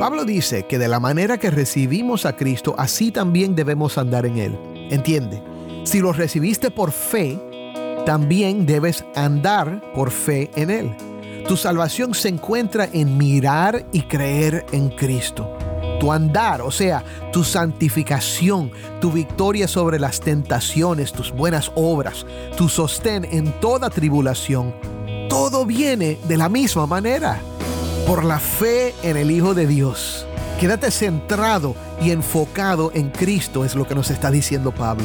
Pablo dice que de la manera que recibimos a Cristo, así también debemos andar en Él. ¿Entiende? Si lo recibiste por fe, también debes andar por fe en Él. Tu salvación se encuentra en mirar y creer en Cristo. Tu andar, o sea, tu santificación, tu victoria sobre las tentaciones, tus buenas obras, tu sostén en toda tribulación, todo viene de la misma manera, por la fe en el Hijo de Dios. Quédate centrado y enfocado en Cristo, es lo que nos está diciendo Pablo.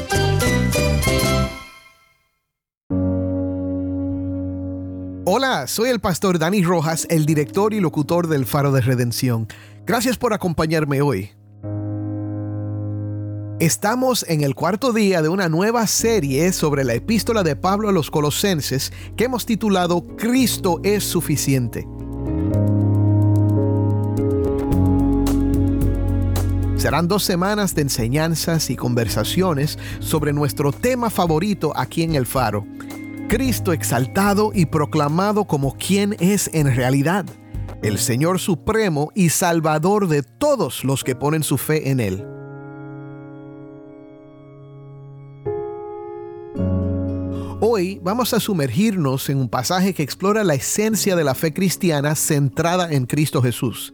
Hola, soy el pastor Dani Rojas, el director y locutor del Faro de Redención. Gracias por acompañarme hoy. Estamos en el cuarto día de una nueva serie sobre la epístola de Pablo a los Colosenses que hemos titulado Cristo es suficiente. Serán dos semanas de enseñanzas y conversaciones sobre nuestro tema favorito aquí en el Faro, Cristo exaltado y proclamado como quien es en realidad, el Señor Supremo y Salvador de todos los que ponen su fe en Él. Hoy vamos a sumergirnos en un pasaje que explora la esencia de la fe cristiana centrada en Cristo Jesús.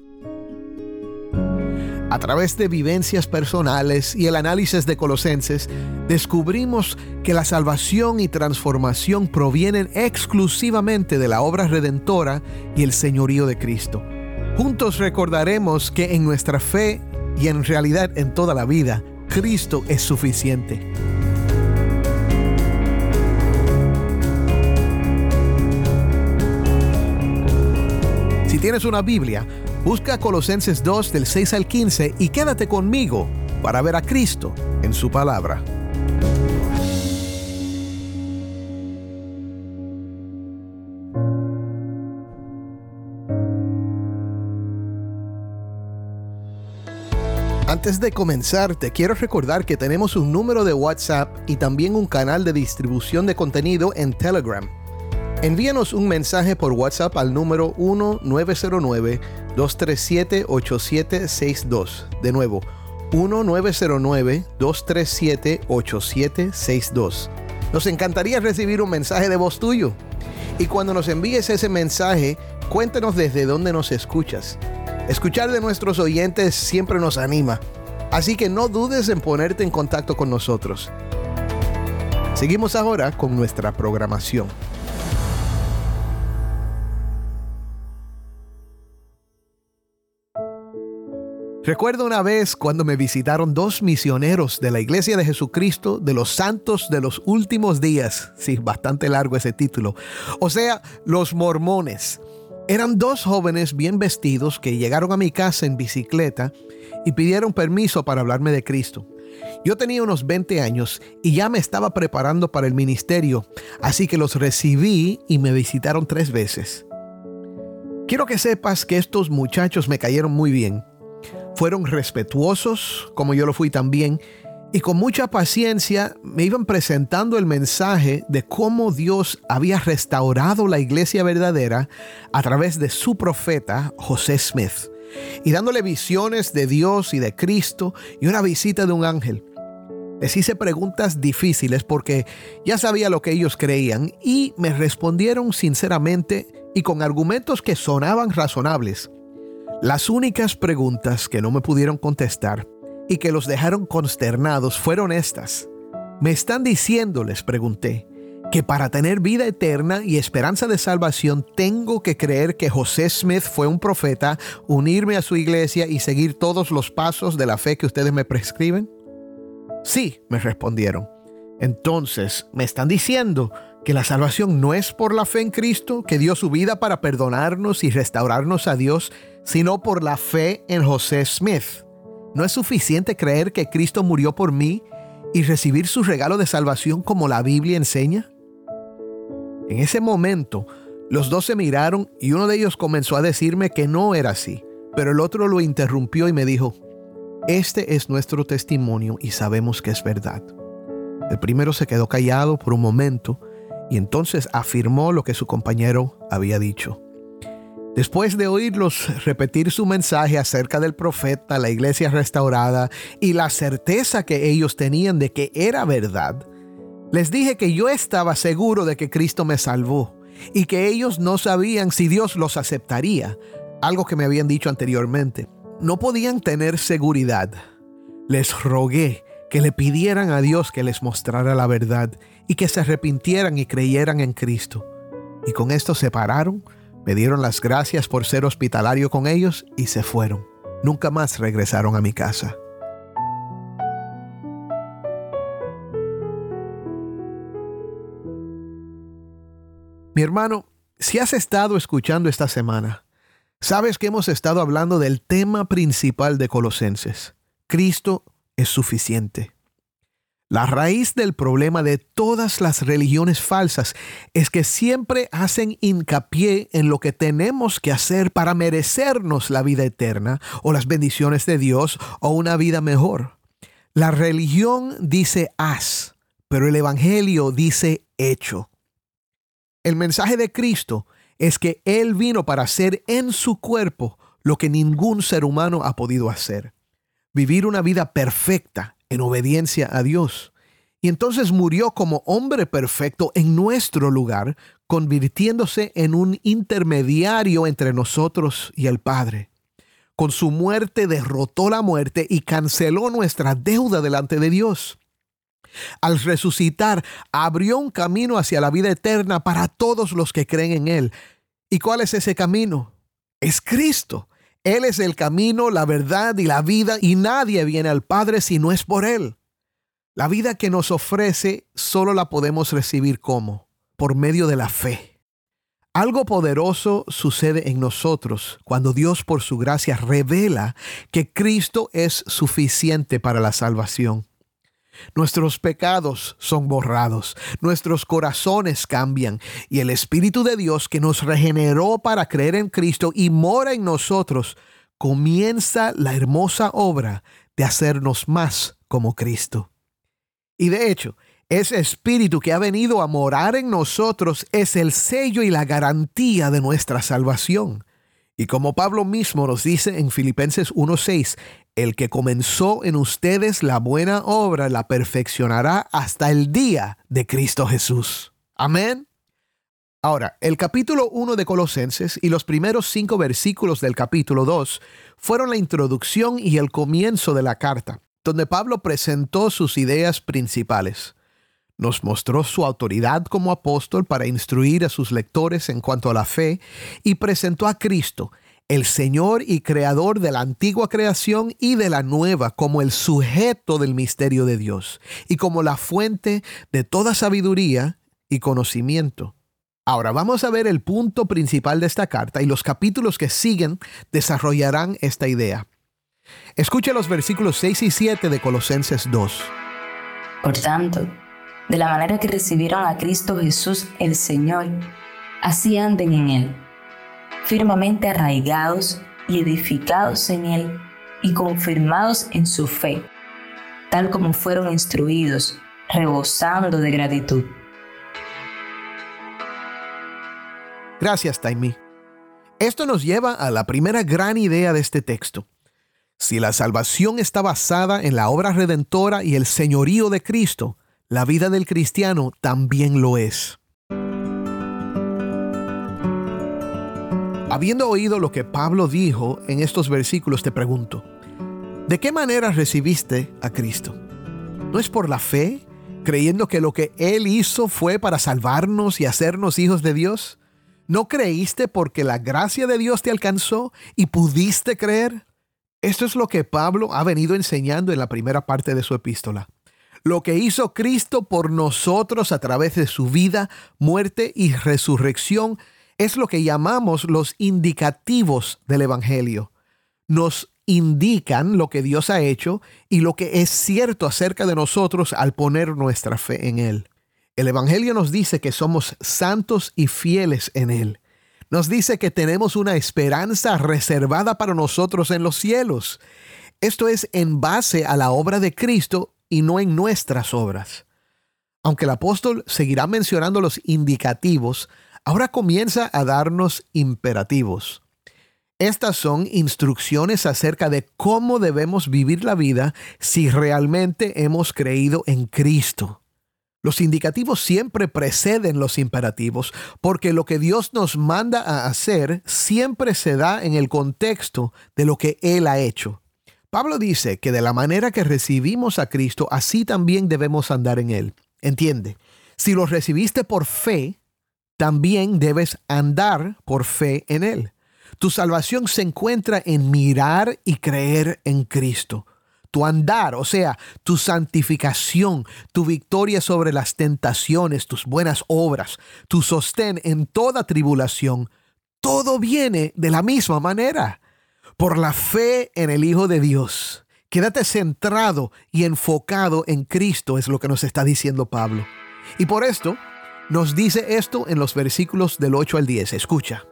A través de vivencias personales y el análisis de Colosenses, descubrimos que la salvación y transformación provienen exclusivamente de la obra redentora y el señorío de Cristo. Juntos recordaremos que en nuestra fe y en realidad en toda la vida, Cristo es suficiente. Si tienes una Biblia, Busca Colosenses 2 del 6 al 15 y quédate conmigo para ver a Cristo en su palabra. Antes de comenzar, te quiero recordar que tenemos un número de WhatsApp y también un canal de distribución de contenido en Telegram. Envíanos un mensaje por WhatsApp al número 1909-237-8762. De nuevo, 1909-237-8762. Nos encantaría recibir un mensaje de voz tuyo. Y cuando nos envíes ese mensaje, cuéntanos desde dónde nos escuchas. Escuchar de nuestros oyentes siempre nos anima. Así que no dudes en ponerte en contacto con nosotros. Seguimos ahora con nuestra programación. Recuerdo una vez cuando me visitaron dos misioneros de la Iglesia de Jesucristo de los Santos de los Últimos Días. Sí, bastante largo ese título. O sea, los mormones. Eran dos jóvenes bien vestidos que llegaron a mi casa en bicicleta y pidieron permiso para hablarme de Cristo. Yo tenía unos 20 años y ya me estaba preparando para el ministerio, así que los recibí y me visitaron tres veces. Quiero que sepas que estos muchachos me cayeron muy bien fueron respetuosos, como yo lo fui también, y con mucha paciencia me iban presentando el mensaje de cómo Dios había restaurado la iglesia verdadera a través de su profeta José Smith, y dándole visiones de Dios y de Cristo y una visita de un ángel. Les hice preguntas difíciles porque ya sabía lo que ellos creían y me respondieron sinceramente y con argumentos que sonaban razonables. Las únicas preguntas que no me pudieron contestar y que los dejaron consternados fueron estas. Me están diciendo, les pregunté, que para tener vida eterna y esperanza de salvación tengo que creer que José Smith fue un profeta, unirme a su iglesia y seguir todos los pasos de la fe que ustedes me prescriben? Sí, me respondieron. Entonces, ¿me están diciendo que la salvación no es por la fe en Cristo, que dio su vida para perdonarnos y restaurarnos a Dios, sino por la fe en José Smith? ¿No es suficiente creer que Cristo murió por mí y recibir su regalo de salvación como la Biblia enseña? En ese momento, los dos se miraron y uno de ellos comenzó a decirme que no era así, pero el otro lo interrumpió y me dijo, este es nuestro testimonio y sabemos que es verdad. El primero se quedó callado por un momento y entonces afirmó lo que su compañero había dicho. Después de oírlos repetir su mensaje acerca del profeta, la iglesia restaurada y la certeza que ellos tenían de que era verdad, les dije que yo estaba seguro de que Cristo me salvó y que ellos no sabían si Dios los aceptaría, algo que me habían dicho anteriormente. No podían tener seguridad. Les rogué que le pidieran a Dios que les mostrara la verdad y que se arrepintieran y creyeran en Cristo. Y con esto se pararon, me dieron las gracias por ser hospitalario con ellos y se fueron. Nunca más regresaron a mi casa. Mi hermano, si has estado escuchando esta semana, sabes que hemos estado hablando del tema principal de Colosenses. Cristo es suficiente. La raíz del problema de todas las religiones falsas es que siempre hacen hincapié en lo que tenemos que hacer para merecernos la vida eterna o las bendiciones de Dios o una vida mejor. La religión dice haz, pero el Evangelio dice hecho. El mensaje de Cristo es que Él vino para hacer en su cuerpo lo que ningún ser humano ha podido hacer. Vivir una vida perfecta en obediencia a Dios. Y entonces murió como hombre perfecto en nuestro lugar, convirtiéndose en un intermediario entre nosotros y el Padre. Con su muerte derrotó la muerte y canceló nuestra deuda delante de Dios. Al resucitar, abrió un camino hacia la vida eterna para todos los que creen en Él. ¿Y cuál es ese camino? Es Cristo. Él es el camino, la verdad y la vida y nadie viene al Padre si no es por Él. La vida que nos ofrece solo la podemos recibir como? Por medio de la fe. Algo poderoso sucede en nosotros cuando Dios por su gracia revela que Cristo es suficiente para la salvación. Nuestros pecados son borrados, nuestros corazones cambian y el Espíritu de Dios que nos regeneró para creer en Cristo y mora en nosotros, comienza la hermosa obra de hacernos más como Cristo. Y de hecho, ese Espíritu que ha venido a morar en nosotros es el sello y la garantía de nuestra salvación. Y como Pablo mismo nos dice en Filipenses 1:6, el que comenzó en ustedes la buena obra la perfeccionará hasta el día de Cristo Jesús. Amén. Ahora, el capítulo 1 de Colosenses y los primeros cinco versículos del capítulo 2 fueron la introducción y el comienzo de la carta, donde Pablo presentó sus ideas principales nos mostró su autoridad como apóstol para instruir a sus lectores en cuanto a la fe y presentó a Cristo, el Señor y Creador de la antigua creación y de la nueva, como el sujeto del misterio de Dios y como la fuente de toda sabiduría y conocimiento. Ahora vamos a ver el punto principal de esta carta y los capítulos que siguen desarrollarán esta idea. Escuche los versículos 6 y 7 de Colosenses 2. Por tanto, de la manera que recibieron a Cristo Jesús el Señor, así anden en Él, firmemente arraigados y edificados en Él y confirmados en su fe, tal como fueron instruidos, rebosando de gratitud. Gracias, Taimi. Esto nos lleva a la primera gran idea de este texto. Si la salvación está basada en la obra redentora y el señorío de Cristo, la vida del cristiano también lo es. Habiendo oído lo que Pablo dijo en estos versículos, te pregunto, ¿de qué manera recibiste a Cristo? ¿No es por la fe, creyendo que lo que Él hizo fue para salvarnos y hacernos hijos de Dios? ¿No creíste porque la gracia de Dios te alcanzó y pudiste creer? Esto es lo que Pablo ha venido enseñando en la primera parte de su epístola. Lo que hizo Cristo por nosotros a través de su vida, muerte y resurrección es lo que llamamos los indicativos del Evangelio. Nos indican lo que Dios ha hecho y lo que es cierto acerca de nosotros al poner nuestra fe en Él. El Evangelio nos dice que somos santos y fieles en Él. Nos dice que tenemos una esperanza reservada para nosotros en los cielos. Esto es en base a la obra de Cristo y no en nuestras obras. Aunque el apóstol seguirá mencionando los indicativos, ahora comienza a darnos imperativos. Estas son instrucciones acerca de cómo debemos vivir la vida si realmente hemos creído en Cristo. Los indicativos siempre preceden los imperativos porque lo que Dios nos manda a hacer siempre se da en el contexto de lo que Él ha hecho. Pablo dice que de la manera que recibimos a Cristo, así también debemos andar en Él. Entiende, si lo recibiste por fe, también debes andar por fe en Él. Tu salvación se encuentra en mirar y creer en Cristo. Tu andar, o sea, tu santificación, tu victoria sobre las tentaciones, tus buenas obras, tu sostén en toda tribulación, todo viene de la misma manera, por la fe en el Hijo de Dios. Quédate centrado y enfocado en Cristo, es lo que nos está diciendo Pablo. Y por esto, nos dice esto en los versículos del 8 al 10. Escucha.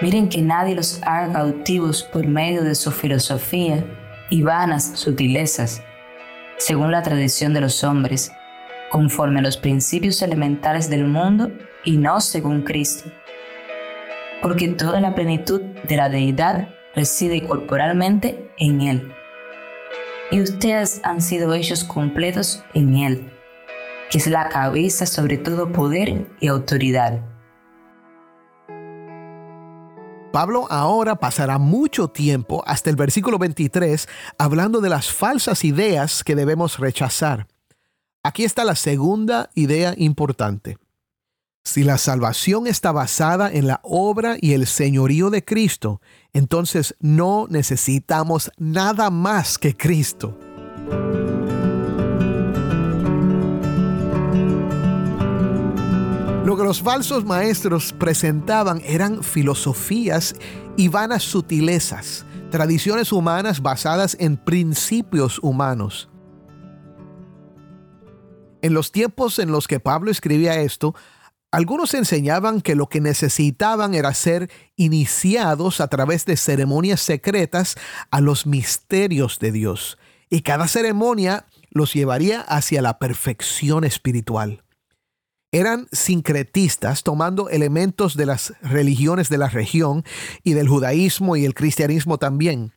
Miren que nadie los haga cautivos por medio de su filosofía y vanas sutilezas, según la tradición de los hombres, conforme a los principios elementales del mundo y no según Cristo. Porque toda la plenitud de la deidad reside corporalmente en Él. Y ustedes han sido hechos completos en Él, que es la cabeza sobre todo poder y autoridad Pablo ahora pasará mucho tiempo, hasta el versículo 23, hablando de las falsas ideas que debemos rechazar. Aquí está la segunda idea importante. Si la salvación está basada en la obra y el señorío de Cristo, entonces no necesitamos nada más que Cristo. Lo que los falsos maestros presentaban eran filosofías y vanas sutilezas, tradiciones humanas basadas en principios humanos. En los tiempos en los que Pablo escribía esto, algunos enseñaban que lo que necesitaban era ser iniciados a través de ceremonias secretas a los misterios de Dios, y cada ceremonia los llevaría hacia la perfección espiritual eran sincretistas tomando elementos de las religiones de la región y del judaísmo y el cristianismo también.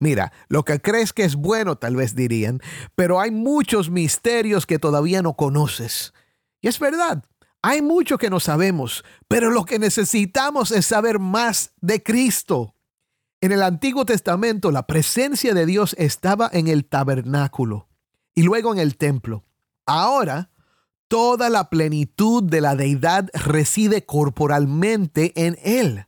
Mira, lo que crees que es bueno tal vez dirían, pero hay muchos misterios que todavía no conoces. Y es verdad, hay mucho que no sabemos, pero lo que necesitamos es saber más de Cristo. En el Antiguo Testamento la presencia de Dios estaba en el tabernáculo y luego en el templo. Ahora toda la plenitud de la deidad reside corporalmente en Él.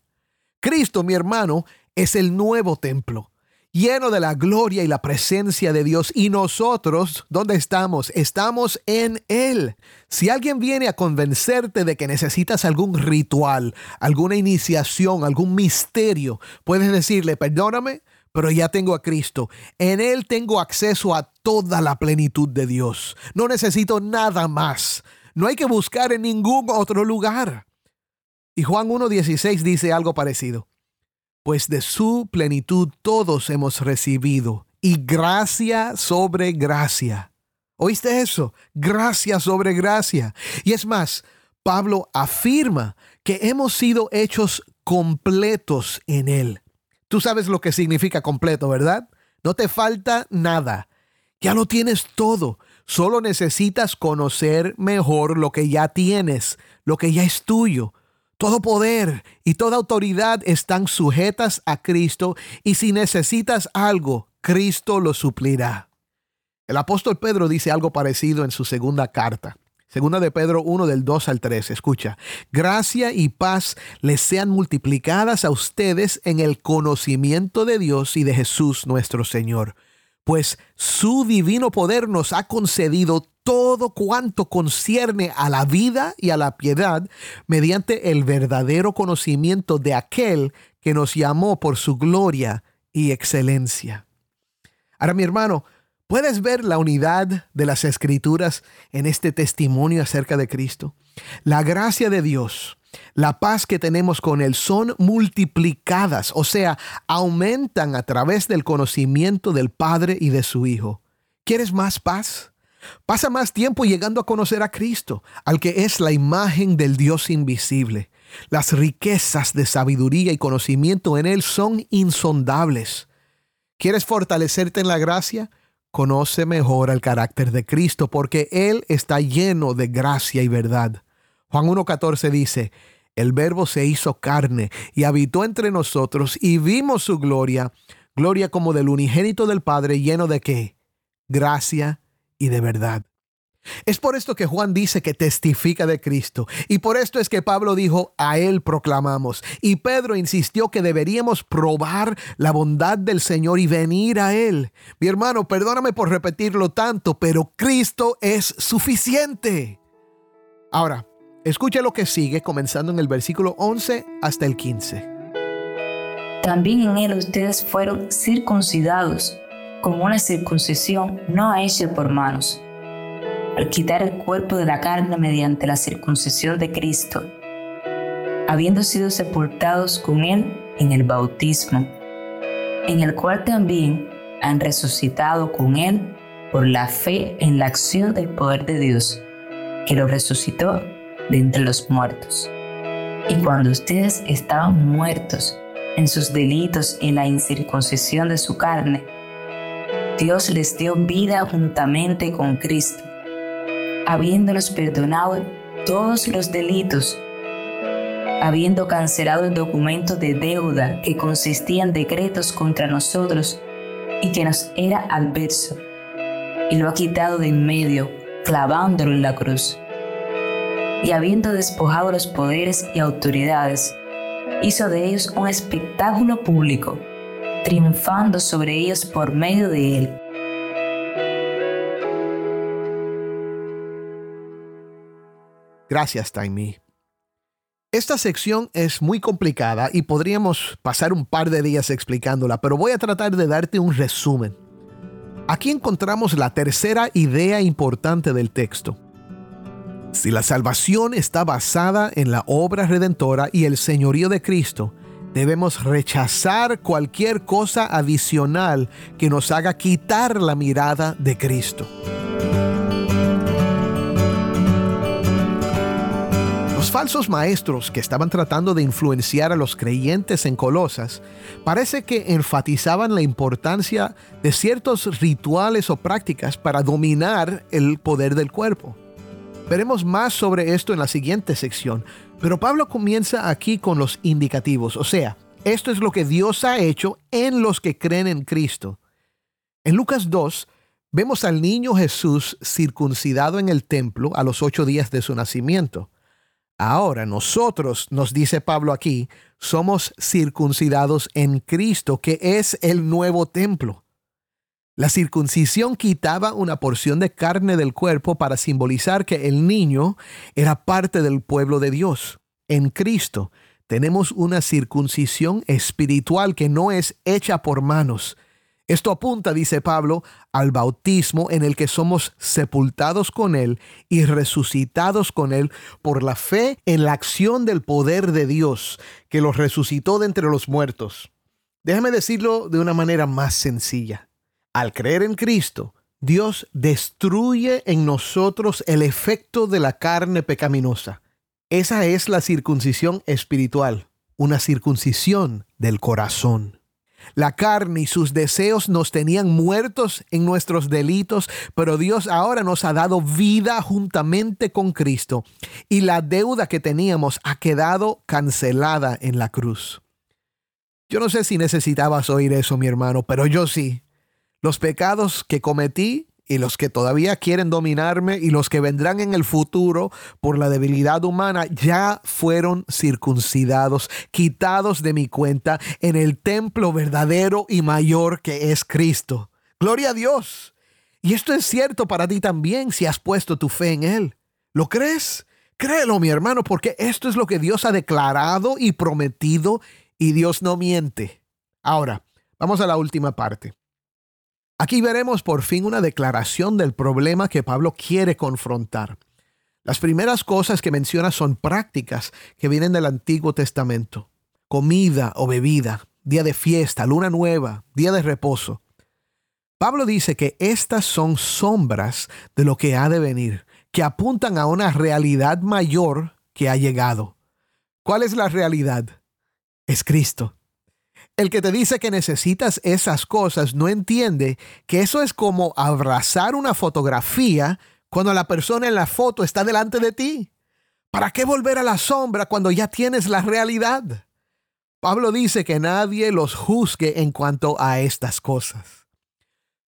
Cristo, mi hermano, es el nuevo templo, lleno de la gloria y la presencia de Dios. Y nosotros, ¿dónde estamos? Estamos en Él. Si alguien viene a convencerte de que necesitas algún ritual, alguna iniciación, algún misterio, puedes decirle, perdóname, pero ya tengo a Cristo. En Él tengo acceso a toda la plenitud de Dios. No necesito nada más. No hay que buscar en ningún otro lugar. Y Juan 1.16 dice algo parecido. Pues de su plenitud todos hemos recibido y gracia sobre gracia. ¿Oíste eso? Gracia sobre gracia. Y es más, Pablo afirma que hemos sido hechos completos en Él. Tú sabes lo que significa completo, ¿verdad? No te falta nada. Ya lo tienes todo. Solo necesitas conocer mejor lo que ya tienes, lo que ya es tuyo. Todo poder y toda autoridad están sujetas a Cristo y si necesitas algo, Cristo lo suplirá. El apóstol Pedro dice algo parecido en su segunda carta. Segunda de Pedro 1 del 2 al 3. Escucha. Gracia y paz les sean multiplicadas a ustedes en el conocimiento de Dios y de Jesús nuestro Señor. Pues su divino poder nos ha concedido todo cuanto concierne a la vida y a la piedad mediante el verdadero conocimiento de aquel que nos llamó por su gloria y excelencia. Ahora mi hermano, ¿Puedes ver la unidad de las escrituras en este testimonio acerca de Cristo? La gracia de Dios, la paz que tenemos con Él son multiplicadas, o sea, aumentan a través del conocimiento del Padre y de su Hijo. ¿Quieres más paz? Pasa más tiempo llegando a conocer a Cristo, al que es la imagen del Dios invisible. Las riquezas de sabiduría y conocimiento en Él son insondables. ¿Quieres fortalecerte en la gracia? Conoce mejor el carácter de Cristo porque Él está lleno de gracia y verdad. Juan 1.14 dice, el verbo se hizo carne y habitó entre nosotros y vimos su gloria, gloria como del unigénito del Padre lleno de qué? Gracia y de verdad. Es por esto que Juan dice que testifica de Cristo. Y por esto es que Pablo dijo, a Él proclamamos. Y Pedro insistió que deberíamos probar la bondad del Señor y venir a Él. Mi hermano, perdóname por repetirlo tanto, pero Cristo es suficiente. Ahora, escucha lo que sigue comenzando en el versículo 11 hasta el 15. También en Él ustedes fueron circuncidados con una circuncisión no hecha por manos al quitar el cuerpo de la carne mediante la circuncisión de Cristo, habiendo sido sepultados con Él en el bautismo, en el cual también han resucitado con Él por la fe en la acción del poder de Dios, que lo resucitó de entre los muertos. Y cuando ustedes estaban muertos en sus delitos y en la incircuncisión de su carne, Dios les dio vida juntamente con Cristo habiéndonos perdonado todos los delitos, habiendo cancelado el documento de deuda que consistía en decretos contra nosotros y que nos era adverso, y lo ha quitado de en medio, clavándolo en la cruz. Y habiendo despojado los poderes y autoridades, hizo de ellos un espectáculo público, triunfando sobre ellos por medio de él Gracias, Taimi. Esta sección es muy complicada y podríamos pasar un par de días explicándola, pero voy a tratar de darte un resumen. Aquí encontramos la tercera idea importante del texto. Si la salvación está basada en la obra redentora y el señorío de Cristo, debemos rechazar cualquier cosa adicional que nos haga quitar la mirada de Cristo. Falsos maestros que estaban tratando de influenciar a los creyentes en Colosas parece que enfatizaban la importancia de ciertos rituales o prácticas para dominar el poder del cuerpo. Veremos más sobre esto en la siguiente sección, pero Pablo comienza aquí con los indicativos, o sea, esto es lo que Dios ha hecho en los que creen en Cristo. En Lucas 2 vemos al niño Jesús circuncidado en el templo a los ocho días de su nacimiento. Ahora nosotros, nos dice Pablo aquí, somos circuncidados en Cristo, que es el nuevo templo. La circuncisión quitaba una porción de carne del cuerpo para simbolizar que el niño era parte del pueblo de Dios. En Cristo tenemos una circuncisión espiritual que no es hecha por manos, esto apunta, dice Pablo, al bautismo en el que somos sepultados con Él y resucitados con Él por la fe en la acción del poder de Dios que los resucitó de entre los muertos. Déjame decirlo de una manera más sencilla. Al creer en Cristo, Dios destruye en nosotros el efecto de la carne pecaminosa. Esa es la circuncisión espiritual, una circuncisión del corazón. La carne y sus deseos nos tenían muertos en nuestros delitos, pero Dios ahora nos ha dado vida juntamente con Cristo y la deuda que teníamos ha quedado cancelada en la cruz. Yo no sé si necesitabas oír eso, mi hermano, pero yo sí. Los pecados que cometí y los que todavía quieren dominarme y los que vendrán en el futuro por la debilidad humana ya fueron circuncidados, quitados de mi cuenta en el templo verdadero y mayor que es Cristo. Gloria a Dios. Y esto es cierto para ti también si has puesto tu fe en Él. ¿Lo crees? Créelo, mi hermano, porque esto es lo que Dios ha declarado y prometido y Dios no miente. Ahora, vamos a la última parte. Aquí veremos por fin una declaración del problema que Pablo quiere confrontar. Las primeras cosas que menciona son prácticas que vienen del Antiguo Testamento. Comida o bebida, día de fiesta, luna nueva, día de reposo. Pablo dice que estas son sombras de lo que ha de venir, que apuntan a una realidad mayor que ha llegado. ¿Cuál es la realidad? Es Cristo. El que te dice que necesitas esas cosas no entiende que eso es como abrazar una fotografía cuando la persona en la foto está delante de ti. ¿Para qué volver a la sombra cuando ya tienes la realidad? Pablo dice que nadie los juzgue en cuanto a estas cosas.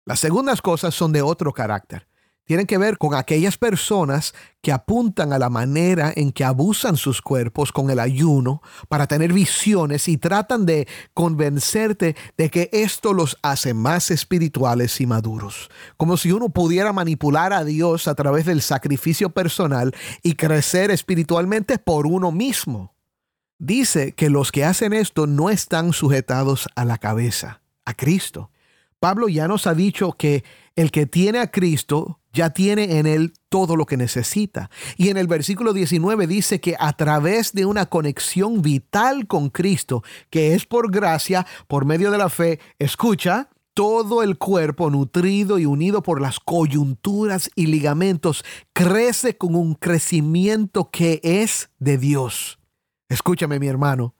Las segundas cosas son de otro carácter tienen que ver con aquellas personas que apuntan a la manera en que abusan sus cuerpos con el ayuno para tener visiones y tratan de convencerte de que esto los hace más espirituales y maduros. Como si uno pudiera manipular a Dios a través del sacrificio personal y crecer espiritualmente por uno mismo. Dice que los que hacen esto no están sujetados a la cabeza, a Cristo. Pablo ya nos ha dicho que el que tiene a Cristo ya tiene en él todo lo que necesita. Y en el versículo 19 dice que a través de una conexión vital con Cristo, que es por gracia, por medio de la fe, escucha, todo el cuerpo nutrido y unido por las coyunturas y ligamentos crece con un crecimiento que es de Dios. Escúchame mi hermano.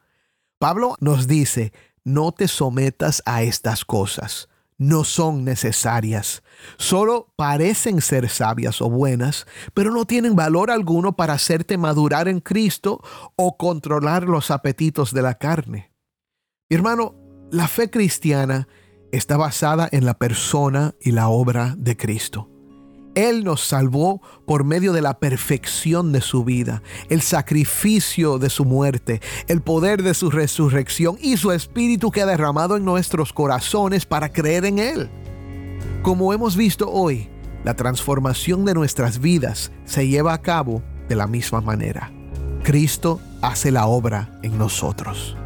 Pablo nos dice, no te sometas a estas cosas no son necesarias. Solo parecen ser sabias o buenas, pero no tienen valor alguno para hacerte madurar en Cristo o controlar los apetitos de la carne. Hermano, la fe cristiana está basada en la persona y la obra de Cristo. Él nos salvó por medio de la perfección de su vida, el sacrificio de su muerte, el poder de su resurrección y su espíritu que ha derramado en nuestros corazones para creer en Él. Como hemos visto hoy, la transformación de nuestras vidas se lleva a cabo de la misma manera. Cristo hace la obra en nosotros.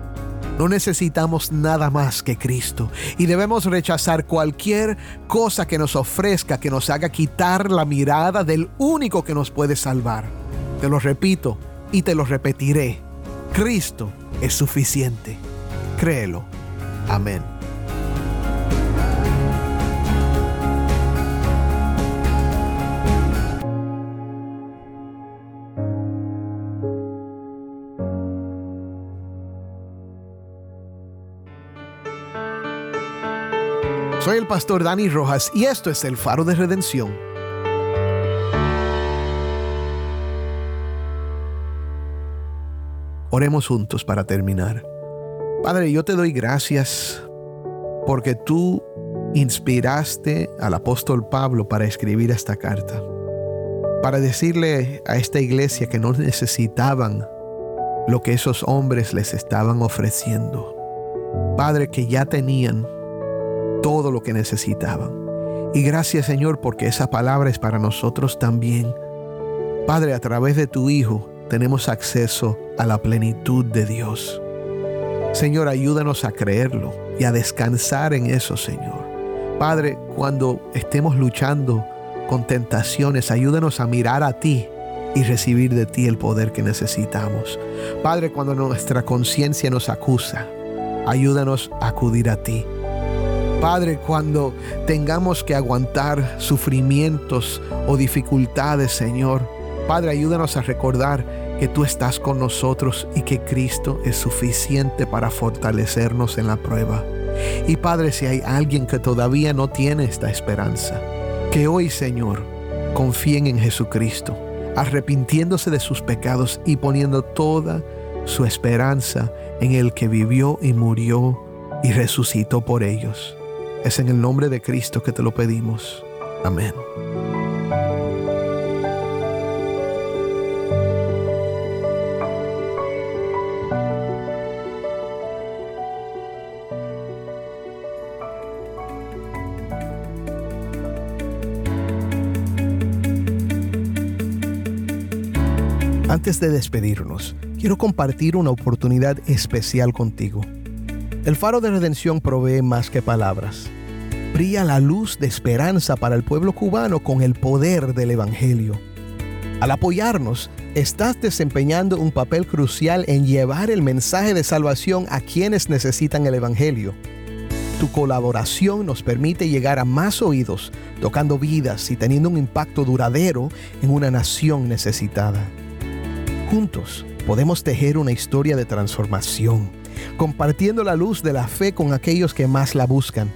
No necesitamos nada más que Cristo y debemos rechazar cualquier cosa que nos ofrezca que nos haga quitar la mirada del único que nos puede salvar. Te lo repito y te lo repetiré. Cristo es suficiente. Créelo. Amén. Soy el pastor Dani Rojas y esto es el faro de redención. Oremos juntos para terminar. Padre, yo te doy gracias porque tú inspiraste al apóstol Pablo para escribir esta carta, para decirle a esta iglesia que no necesitaban lo que esos hombres les estaban ofreciendo. Padre, que ya tenían todo lo que necesitaban. Y gracias Señor porque esa palabra es para nosotros también. Padre, a través de tu Hijo tenemos acceso a la plenitud de Dios. Señor, ayúdanos a creerlo y a descansar en eso, Señor. Padre, cuando estemos luchando con tentaciones, ayúdanos a mirar a ti y recibir de ti el poder que necesitamos. Padre, cuando nuestra conciencia nos acusa, ayúdanos a acudir a ti. Padre, cuando tengamos que aguantar sufrimientos o dificultades, Señor, Padre, ayúdanos a recordar que tú estás con nosotros y que Cristo es suficiente para fortalecernos en la prueba. Y Padre, si hay alguien que todavía no tiene esta esperanza, que hoy, Señor, confíen en Jesucristo, arrepintiéndose de sus pecados y poniendo toda su esperanza en el que vivió y murió y resucitó por ellos. Es en el nombre de Cristo que te lo pedimos. Amén. Antes de despedirnos, quiero compartir una oportunidad especial contigo. El faro de redención provee más que palabras. Brilla la luz de esperanza para el pueblo cubano con el poder del Evangelio. Al apoyarnos, estás desempeñando un papel crucial en llevar el mensaje de salvación a quienes necesitan el Evangelio. Tu colaboración nos permite llegar a más oídos, tocando vidas y teniendo un impacto duradero en una nación necesitada. Juntos podemos tejer una historia de transformación, compartiendo la luz de la fe con aquellos que más la buscan.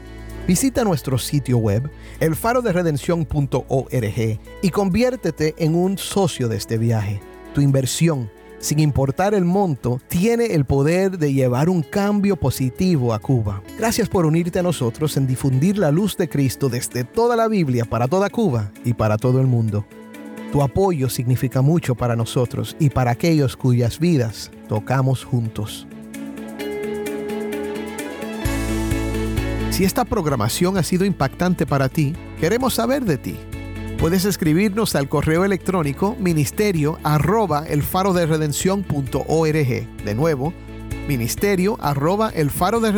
Visita nuestro sitio web, elfaroderedención.org, y conviértete en un socio de este viaje. Tu inversión, sin importar el monto, tiene el poder de llevar un cambio positivo a Cuba. Gracias por unirte a nosotros en difundir la luz de Cristo desde toda la Biblia para toda Cuba y para todo el mundo. Tu apoyo significa mucho para nosotros y para aquellos cuyas vidas tocamos juntos. Si esta programación ha sido impactante para ti, queremos saber de ti. Puedes escribirnos al correo electrónico ministerio arroba el faro de De nuevo, ministerio arroba el faro de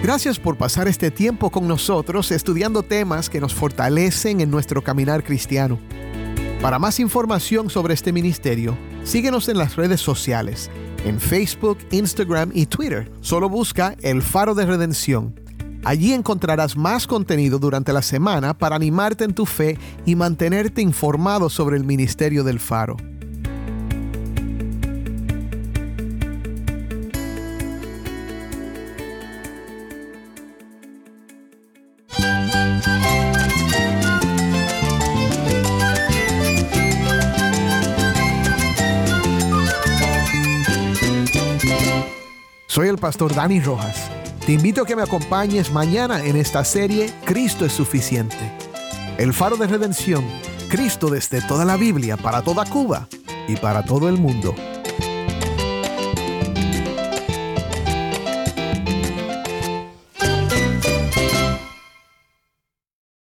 Gracias por pasar este tiempo con nosotros estudiando temas que nos fortalecen en nuestro caminar cristiano. Para más información sobre este ministerio, síguenos en las redes sociales, en Facebook, Instagram y Twitter. Solo busca El Faro de Redención. Allí encontrarás más contenido durante la semana para animarte en tu fe y mantenerte informado sobre el ministerio del Faro. Pastor Dani Rojas. Te invito a que me acompañes mañana en esta serie Cristo es suficiente. El faro de redención, Cristo desde toda la Biblia, para toda Cuba y para todo el mundo.